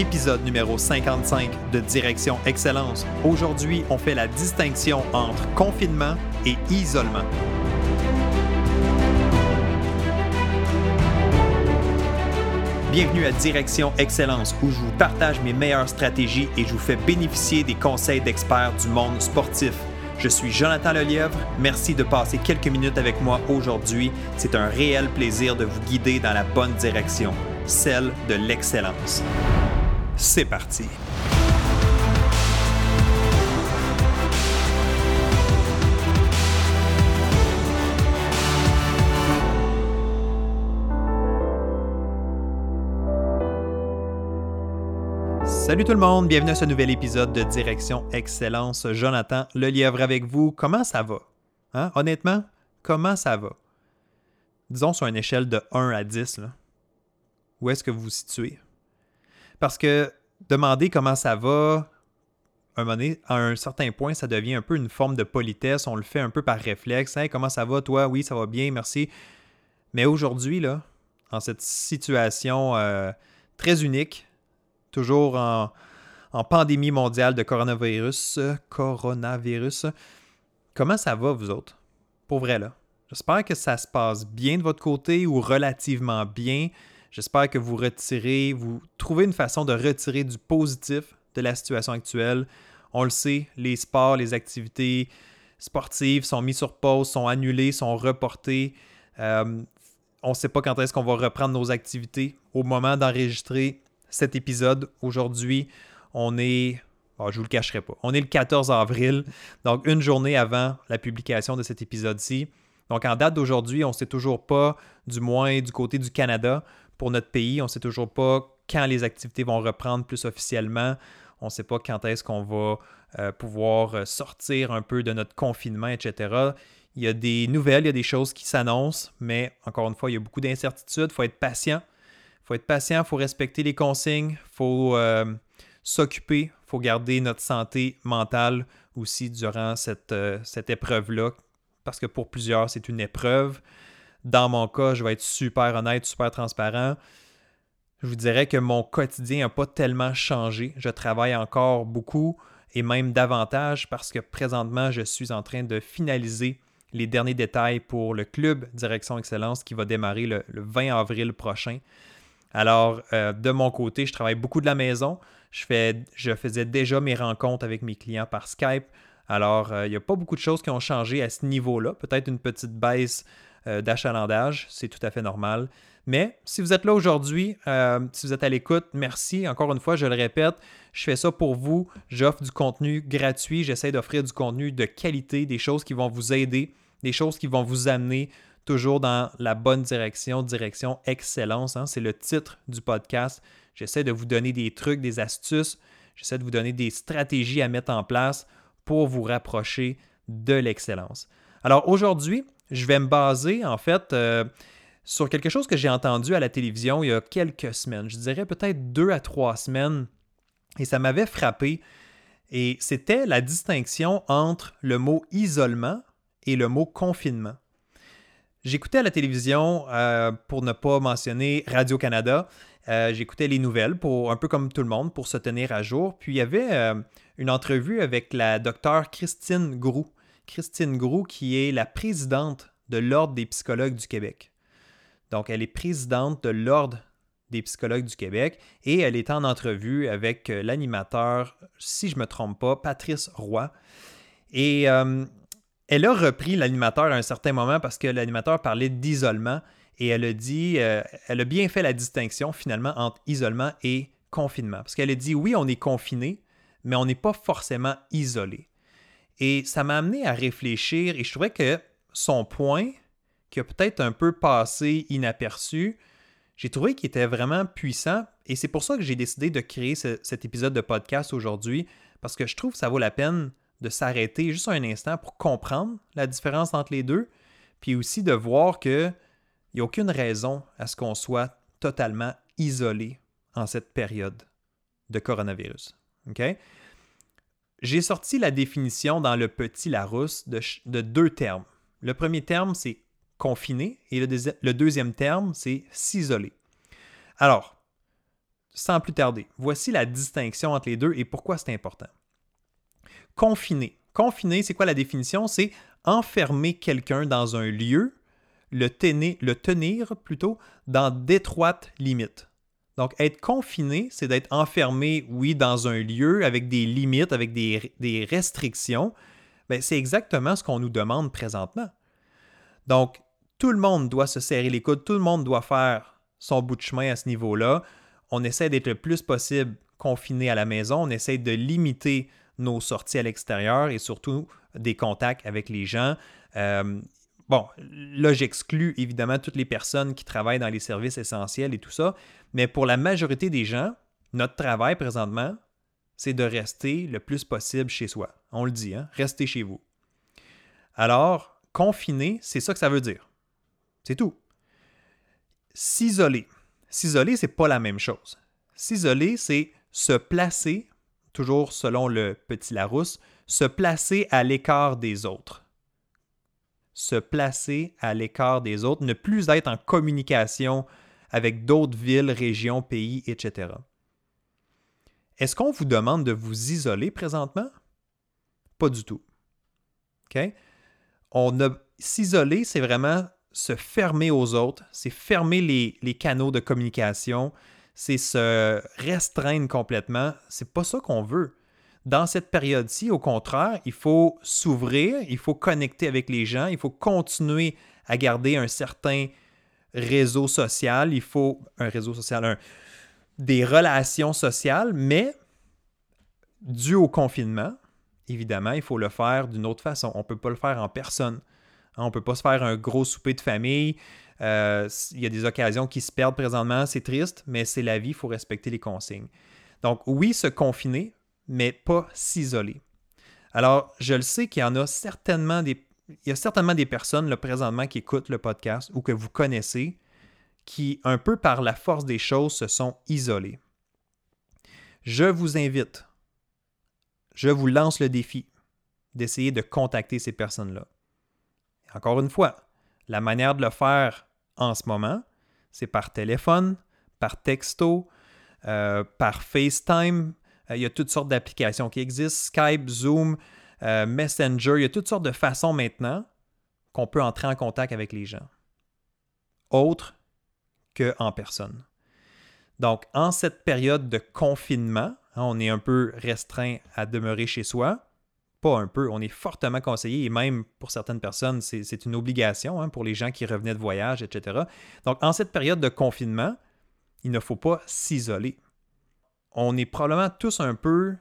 épisode numéro 55 de Direction Excellence. Aujourd'hui, on fait la distinction entre confinement et isolement. Bienvenue à Direction Excellence où je vous partage mes meilleures stratégies et je vous fais bénéficier des conseils d'experts du monde sportif. Je suis Jonathan Lelièvre. Merci de passer quelques minutes avec moi aujourd'hui. C'est un réel plaisir de vous guider dans la bonne direction, celle de l'excellence. C'est parti. Salut tout le monde, bienvenue à ce nouvel épisode de Direction Excellence. Jonathan Lelièvre avec vous. Comment ça va? Hein? Honnêtement, comment ça va? Disons sur une échelle de 1 à 10, là. où est-ce que vous vous situez? Parce que demander comment ça va, un à un certain point, ça devient un peu une forme de politesse. On le fait un peu par réflexe. Hey, comment ça va, toi? Oui, ça va bien, merci. Mais aujourd'hui, là, en cette situation euh, très unique, toujours en, pandémie mondiale de coronavirus. Coronavirus. Comment ça va, vous autres? Pour vrai, là. J'espère que ça se passe bien de votre côté ou relativement bien. J'espère que vous retirez, vous trouvez une façon de retirer du positif de la situation actuelle. On le sait, les sports, les activités sportives sont mis sur pause, sont annulées, sont reportées. Euh, on ne sait pas quand est-ce qu'on va reprendre nos activités. Au moment d'enregistrer, cet épisode. Aujourd'hui, on est. je ne vous le cacherai pas. On est le 14 avril, donc une journée avant la publication de cet épisode-ci. Donc, en date d'aujourd'hui, on ne sait toujours pas, du moins du côté du Canada, pour notre pays, on ne sait toujours pas quand les activités vont reprendre plus officiellement. On ne sait pas quand est-ce qu'on va euh, pouvoir sortir un peu de notre confinement, etc. Il y a des nouvelles, il y a des choses qui s'annoncent, mais encore une fois, il y a beaucoup d'incertitudes. Il faut être patient faut être patient, il faut respecter les consignes, il faut euh, s'occuper, il faut garder notre santé mentale aussi durant cette, euh, cette épreuve-là, parce que pour plusieurs, c'est une épreuve. Dans mon cas, je vais être super honnête, super transparent. Je vous dirais que mon quotidien n'a pas tellement changé. Je travaille encore beaucoup et même davantage parce que présentement, je suis en train de finaliser les derniers détails pour le club Direction Excellence qui va démarrer le 20 avril prochain. Alors, euh, de mon côté, je travaille beaucoup de la maison. Je, fais, je faisais déjà mes rencontres avec mes clients par Skype. Alors, euh, il n'y a pas beaucoup de choses qui ont changé à ce niveau-là. Peut-être une petite baisse euh, d'achalandage, c'est tout à fait normal. Mais si vous êtes là aujourd'hui, si vous êtes à l'écoute, merci. Encore une fois, je le répète, je fais ça pour vous. J'offre du contenu gratuit. J'essaie d'offrir du contenu de qualité, des choses qui vont vous aider, des choses qui vont vous amener toujours dans la bonne direction, direction excellence. Hein. c'est le titre du podcast. J'essaie de vous donner des trucs, des astuces. J'essaie de vous donner des stratégies à mettre en place pour vous rapprocher de l'excellence. Alors aujourd'hui, je vais me baser en fait euh, sur quelque chose que j'ai entendu à la télévision il y a quelques semaines. Je dirais peut-être deux à trois semaines. Et ça m'avait frappé. Et c'était la distinction entre le mot isolement et le mot confinement. J'écoutais à la télévision, euh, pour ne pas mentionner Radio-Canada, euh, j'écoutais les nouvelles, pour, un peu comme tout le monde, pour se tenir à jour. Puis il y avait une entrevue avec la docteure Christine Groux. Christine Groux, qui est la présidente de l'Ordre des psychologues du Québec. Donc, elle est présidente de l'Ordre des psychologues du Québec et elle est en entrevue avec l'animateur, si je ne me trompe pas, Patrice Roy. Et elle a repris l'animateur à un certain moment parce que l'animateur parlait d'isolement et elle a dit, euh, elle a bien fait la distinction finalement entre isolement et confinement. Parce qu'elle a dit, oui, on est confiné, mais on n'est pas forcément isolé. Et ça m'a amené à réfléchir et je trouvais que son point, qui a peut-être un peu passé inaperçu, j'ai trouvé qu'il était vraiment puissant et c'est pour ça que j'ai décidé de créer cet épisode de podcast aujourd'hui parce que je trouve que ça vaut la peine de s'arrêter juste un instant pour comprendre la différence entre les deux, puis aussi de voir qu'il n'y a aucune raison à ce qu'on soit totalement isolé en cette période de coronavirus. J'ai sorti la définition dans le petit Larousse de, de deux termes. Le premier terme, c'est confiner et le, le deuxième terme, c'est s'isoler. Alors, sans plus tarder. Voici la distinction entre les deux et pourquoi c'est important. Confiner. Confiner, c'est quoi la définition? C'est enfermer quelqu'un dans un lieu, le tenir, le tenir plutôt, dans d'étroites limites. Donc, être confiné, c'est d'être enfermé, oui, dans un lieu avec des limites, avec des, restrictions. Ben, c'est exactement ce qu'on nous demande présentement. Donc, tout le monde doit se serrer les coudes, tout le monde doit faire son bout de chemin à ce niveau-là. On essaie d'être le plus possible confiné à la maison, on essaie de limiter nos sorties à l'extérieur et surtout des contacts avec les gens. Euh, bon, là, j'exclus évidemment toutes les personnes qui travaillent dans les services essentiels et tout ça, mais pour la majorité des gens, notre travail présentement, c'est de rester le plus possible chez soi. On le dit, hein? restez chez vous. Alors, confiner, c'est ça que ça veut dire. C'est tout. S'isoler. S'isoler, c'est pas la même chose. S'isoler, c'est se placer, toujours selon le petit Larousse, se placer à l'écart des autres. Se placer à l'écart des autres, ne plus être en communication avec d'autres villes, régions, pays, etc. Est-ce qu'on vous demande de vous isoler présentement? Pas du tout. On s'isoler, c'est vraiment se fermer aux autres, c'est fermer les, canaux de communication, c'est se restreindre complètement. C'est pas ça qu'on veut. Dans cette période-ci, au contraire, il faut s'ouvrir, il faut connecter avec les gens, il faut continuer à garder un certain réseau social, il faut un réseau social, des relations sociales, mais dû au confinement, évidemment, il faut le faire d'une autre façon. On ne peut pas le faire en personne. On ne peut pas se faire un gros souper de famille. Euh, il y a des occasions qui se perdent présentement, c'est triste, mais c'est la vie, il faut respecter les consignes. Donc oui, se confiner, mais pas s'isoler. Alors, je le sais qu'il y en a certainement des, certainement des personnes là, présentement qui écoutent le podcast ou que vous connaissez qui, un peu par la force des choses, se sont isolés. Je vous invite, je vous lance le défi d'essayer de contacter ces personnes-là. Encore une fois, la manière de le faire en ce moment, c'est par téléphone, par texto, euh, par FaceTime. Euh, il y a toutes sortes d'applications qui existent, Skype, Zoom, euh, Messenger. Il y a toutes sortes de façons maintenant qu'on peut entrer en contact avec les gens, autres qu'en personne. Donc, en cette période de confinement, hein, on est un peu restreint à demeurer chez soi pas un peu, on est fortement conseillé et même pour certaines personnes, c'est une obligation hein, pour les gens qui revenaient de voyage, etc. Donc, en cette période de confinement, il ne faut pas s'isoler. On est probablement tous un peu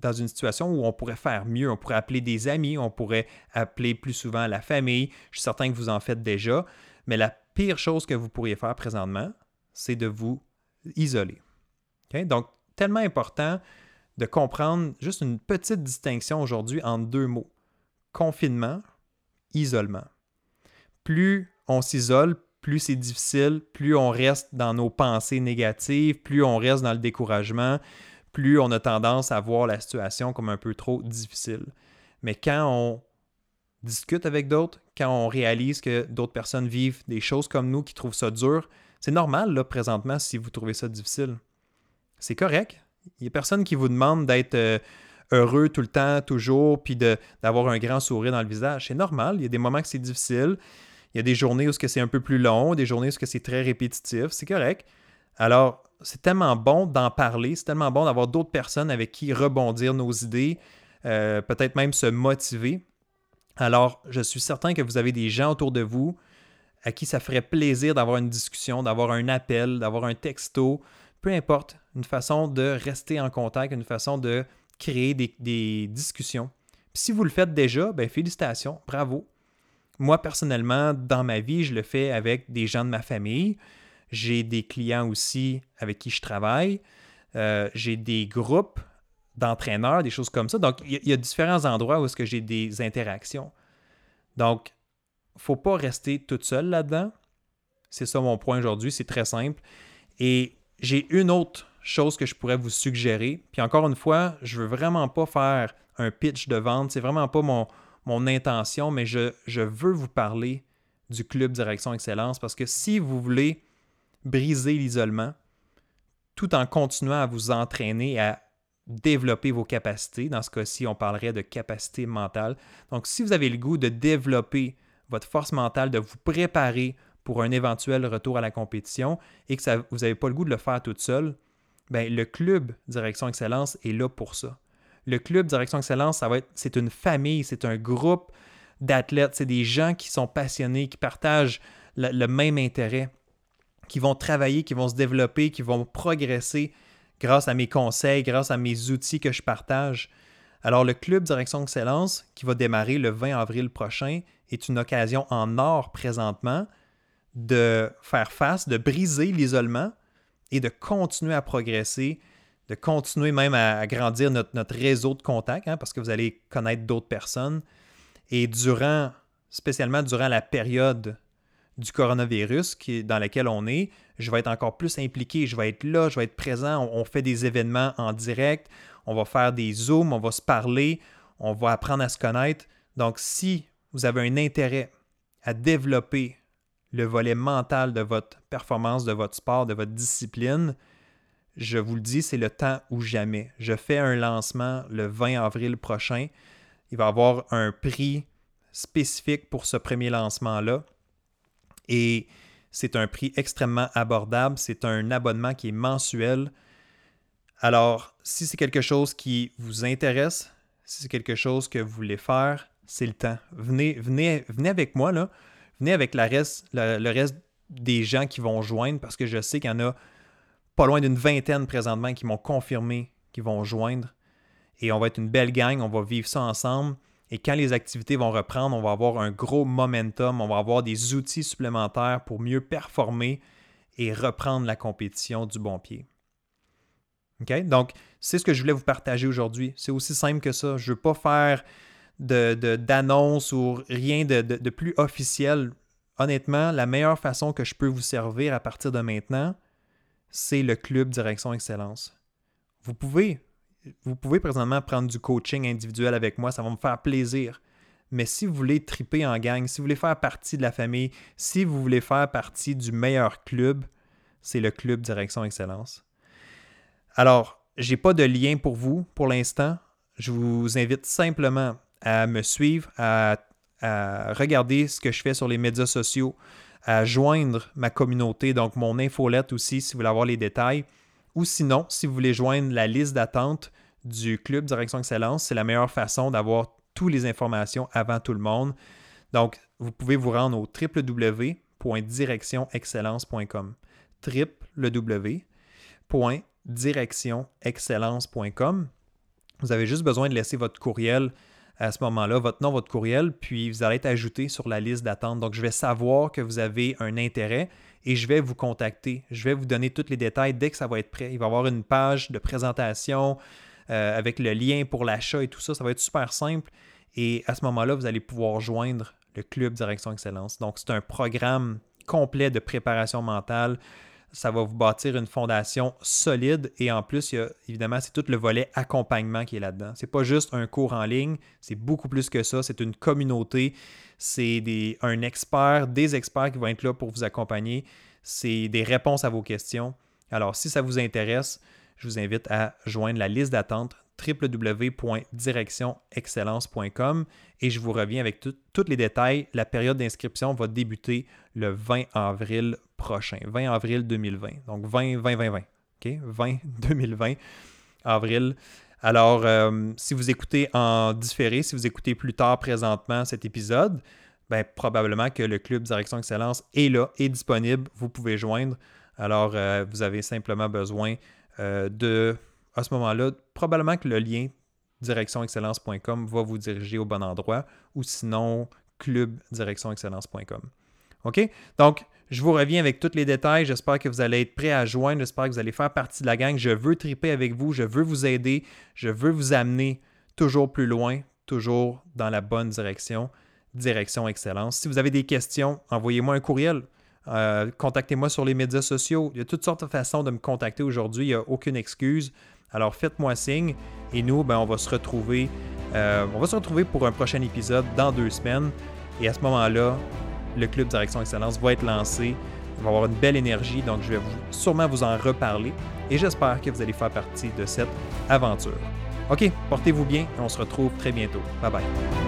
dans une situation où on pourrait faire mieux. On pourrait appeler des amis, on pourrait appeler plus souvent la famille. Je suis certain que vous en faites déjà. Mais la pire chose que vous pourriez faire présentement, c'est de vous isoler. Donc, tellement important de comprendre juste une petite distinction aujourd'hui entre deux mots. Confinement, isolement. Plus on s'isole, plus c'est difficile, plus on reste dans nos pensées négatives, plus on reste dans le découragement, plus on a tendance à voir la situation comme un peu trop difficile. Mais quand on discute avec d'autres, quand on réalise que d'autres personnes vivent des choses comme nous qui trouvent ça dur, c'est normal là présentement si vous trouvez ça difficile. C'est correct, il n'y a personne qui vous demande d'être euh, heureux tout le temps, toujours, puis d'avoir un grand sourire dans le visage. C'est normal. Il y a des moments que c'est difficile. Il y a des journées où c'est un peu plus long, des journées où c'est très répétitif. C'est correct. Alors, c'est tellement bon d'en parler. C'est tellement bon d'avoir d'autres personnes avec qui rebondir nos idées, euh, peut-être même se motiver. Alors, je suis certain que vous avez des gens autour de vous à qui ça ferait plaisir d'avoir une discussion, d'avoir un appel, d'avoir un texto, peu importe, une façon de rester en contact, une façon de créer des, discussions. si vous le faites déjà, ben félicitations, bravo. Moi, personnellement, dans ma vie, je le fais avec des gens de ma famille. J'ai des clients aussi avec qui je travaille. Euh, j'ai des groupes d'entraîneurs, des choses comme ça. Donc, il y, a différents endroits où est-ce que j'ai des interactions. Donc, il ne faut pas rester toute seule là-dedans. C'est ça mon point aujourd'hui, c'est très simple. Et j'ai une autre chose que je pourrais vous suggérer. Puis encore une fois, je veux vraiment pas faire un pitch de vente. C'est vraiment pas mon, mon intention, mais je, veux vous parler du Club Direction Excellence parce que si vous voulez briser l'isolement, tout en continuant à vous entraîner à développer vos capacités. Dans ce cas-ci, on parlerait de capacité mentale. Donc, si vous avez le goût de développer votre force mentale, de vous préparer pour un éventuel retour à la compétition et que vous n'avez pas le goût de le faire toute seule, ben, le club Direction Excellence est là pour ça. Le club Direction Excellence, c'est une famille, c'est un groupe d'athlètes, c'est des gens qui sont passionnés, qui partagent le même intérêt, qui vont travailler, qui vont se développer, qui vont progresser grâce à mes conseils, grâce à mes outils que je partage. Alors le club Direction Excellence, qui va démarrer le 20 avril prochain, est une occasion en or présentement de faire face, de briser l'isolement et de continuer à progresser, de continuer même à agrandir notre, réseau de contacts, hein, parce que vous allez connaître d'autres personnes. Et durant, spécialement durant la période du coronavirus dans laquelle on est, je vais être encore plus impliqué, je vais être là, je vais être présent, on, fait des événements en direct, on va faire des zooms, on va se parler, on va apprendre à se connaître. Donc si vous avez un intérêt à développer le volet mental de votre performance, de votre sport, de votre discipline, je vous le dis, c'est le temps ou jamais. Je fais un lancement le 20 avril prochain. Il va y avoir un prix spécifique pour ce premier lancement-là. Et c'est un prix extrêmement abordable. C'est un abonnement qui est mensuel. Alors, si c'est quelque chose qui vous intéresse, si c'est quelque chose que vous voulez faire, c'est le temps. Venez, venez, venez avec moi, là. Venez avec la reste, le, reste des gens qui vont joindre, parce que je sais qu'il y en a pas loin d'une vingtaine présentement qui m'ont confirmé qu'ils vont joindre. Et on va être une belle gang, on va vivre ça ensemble. Et quand les activités vont reprendre, on va avoir un gros momentum, on va avoir des outils supplémentaires pour mieux performer et reprendre la compétition du bon pied. Donc, c'est ce que je voulais vous partager aujourd'hui. C'est aussi simple que ça. Je ne veux pas faire d'annonce de, ou rien de, plus officiel. Honnêtement, la meilleure façon que je peux vous servir à partir de maintenant, c'est le club Direction Excellence. Vous pouvez vous pouvez présentement prendre du coaching individuel avec moi, ça va me faire plaisir. Mais si vous voulez triper en gang, si vous voulez faire partie de la famille, si vous voulez faire partie du meilleur club, c'est le club Direction Excellence. Alors, je n'ai pas de lien pour vous pour l'instant. Je vous invite simplement à me suivre, à, à, regarder ce que je fais sur les médias sociaux, à joindre ma communauté, donc mon infolette aussi, si vous voulez avoir les détails. Ou sinon, si vous voulez joindre la liste d'attente du Club Direction Excellence, c'est la meilleure façon d'avoir toutes les informations avant tout le monde. Donc, vous pouvez vous rendre au www.directionexcellence.com. www.directionexcellence.com. Vous avez juste besoin de laisser votre courriel à ce moment-là, votre nom, votre courriel, puis vous allez être ajouté sur la liste d'attente. Donc, je vais savoir que vous avez un intérêt et je vais vous contacter. Je vais vous donner tous les détails dès que ça va être prêt. Il va y avoir une page de présentation euh, avec le lien pour l'achat et tout ça. Ça va être super simple. Et à ce moment-là, vous allez pouvoir joindre le Club Direction Excellence. Donc, c'est un programme complet de préparation mentale. Ça va vous bâtir une fondation solide et en plus, il y a, évidemment, c'est tout le volet accompagnement qui est là-dedans. C'est pas juste un cours en ligne, c'est beaucoup plus que ça. C'est une communauté, c'est un expert, des experts qui vont être là pour vous accompagner. C'est des réponses à vos questions. Alors, si ça vous intéresse, je vous invite à joindre la liste d'attente www.directionexcellence.com et je vous reviens avec tous les détails. La période d'inscription va débuter le 20 avril prochain, 20 avril 2020. Donc 20, 20, 20, 20. OK? 20 2020, avril. Alors, euh, si vous écoutez en différé, si vous écoutez plus tard présentement cet épisode, ben, probablement que le Club Direction Excellence est là, est disponible. Vous pouvez joindre. Alors, euh, vous avez simplement besoin euh, de, à ce moment-là, probablement que le lien directionexcellence.com va vous diriger au bon endroit ou sinon clubdirectionexcellence.com. OK? Donc, je vous reviens avec tous les détails. J'espère que vous allez être prêts à joindre. J'espère que vous allez faire partie de la gang. Je veux triper avec vous. Je veux vous aider. Je veux vous amener toujours plus loin, toujours dans la bonne direction. Direction Excellence. Si vous avez des questions, envoyez-moi un courriel. Euh, contactez-moi sur les médias sociaux. Il y a toutes sortes de façons de me contacter aujourd'hui. Il n'y a aucune excuse. Alors faites-moi signe et nous, ben, on va se retrouver. Euh, on va se retrouver pour un prochain épisode dans deux semaines. Et à ce moment-là, le Club Direction Excellence va être lancé. Il va avoir une belle énergie, donc je vais vous, sûrement vous en reparler et j'espère que vous allez faire partie de cette aventure. OK, portez-vous bien et on se retrouve très bientôt. Bye bye.